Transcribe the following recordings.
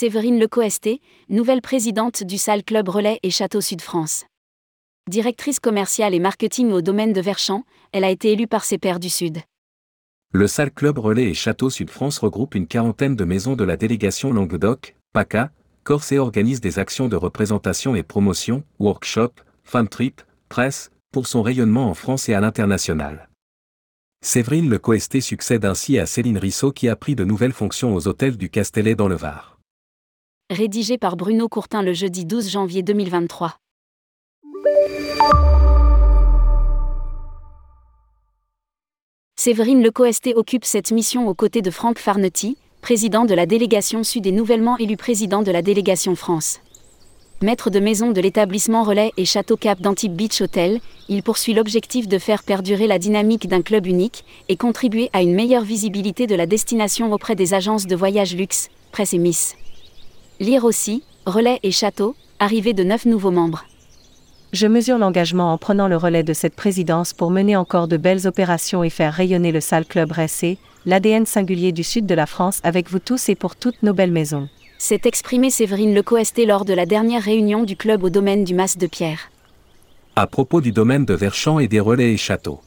Séverine Lecoesté, nouvelle présidente du Salle Club Relais et Château Sud France. Directrice commerciale et marketing au domaine de Verchamp, elle a été élue par ses pairs du Sud. Le Salle Club Relais et Château Sud France regroupe une quarantaine de maisons de la délégation Languedoc, PACA, Corse et organise des actions de représentation et promotion, workshops, fan trip, presse, pour son rayonnement en France et à l'international. Séverine Le Coesté succède ainsi à Céline Rissot qui a pris de nouvelles fonctions aux hôtels du Castellet dans le Var. Rédigé par Bruno Courtin le jeudi 12 janvier 2023. Séverine Lecoesté occupe cette mission aux côtés de Franck Farnetti, président de la délégation Sud et nouvellement élu président de la délégation France. Maître de maison de l'établissement Relais et Château Cap d'Antibes Beach Hotel, il poursuit l'objectif de faire perdurer la dynamique d'un club unique et contribuer à une meilleure visibilité de la destination auprès des agences de voyage luxe, presse et Miss. Lire aussi, Relais et Château, arrivée de neuf nouveaux membres. Je mesure l'engagement en prenant le relais de cette présidence pour mener encore de belles opérations et faire rayonner le Sale Club RSC, l'ADN singulier du sud de la France avec vous tous et pour toutes nos belles maisons. C'est exprimé Séverine Lecoesté lors de la dernière réunion du club au domaine du Mas de Pierre. À propos du domaine de Verchamp et des relais et châteaux.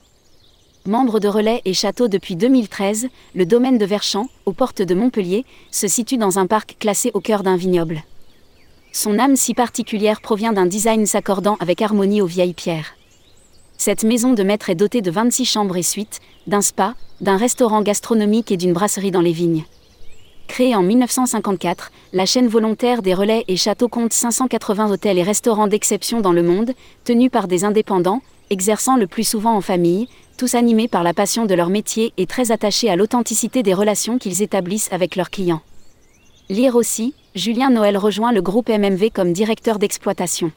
Membre de Relais et Château depuis 2013, le domaine de Verchamp, aux portes de Montpellier, se situe dans un parc classé au cœur d'un vignoble. Son âme si particulière provient d'un design s'accordant avec harmonie aux vieilles pierres. Cette maison de maître est dotée de 26 chambres et suites, d'un spa, d'un restaurant gastronomique et d'une brasserie dans les vignes. Créée en 1954, la chaîne volontaire des relais et châteaux compte 580 hôtels et restaurants d'exception dans le monde, tenus par des indépendants, exerçant le plus souvent en famille, tous animés par la passion de leur métier et très attachés à l'authenticité des relations qu'ils établissent avec leurs clients. Lire aussi, Julien Noël rejoint le groupe MMV comme directeur d'exploitation.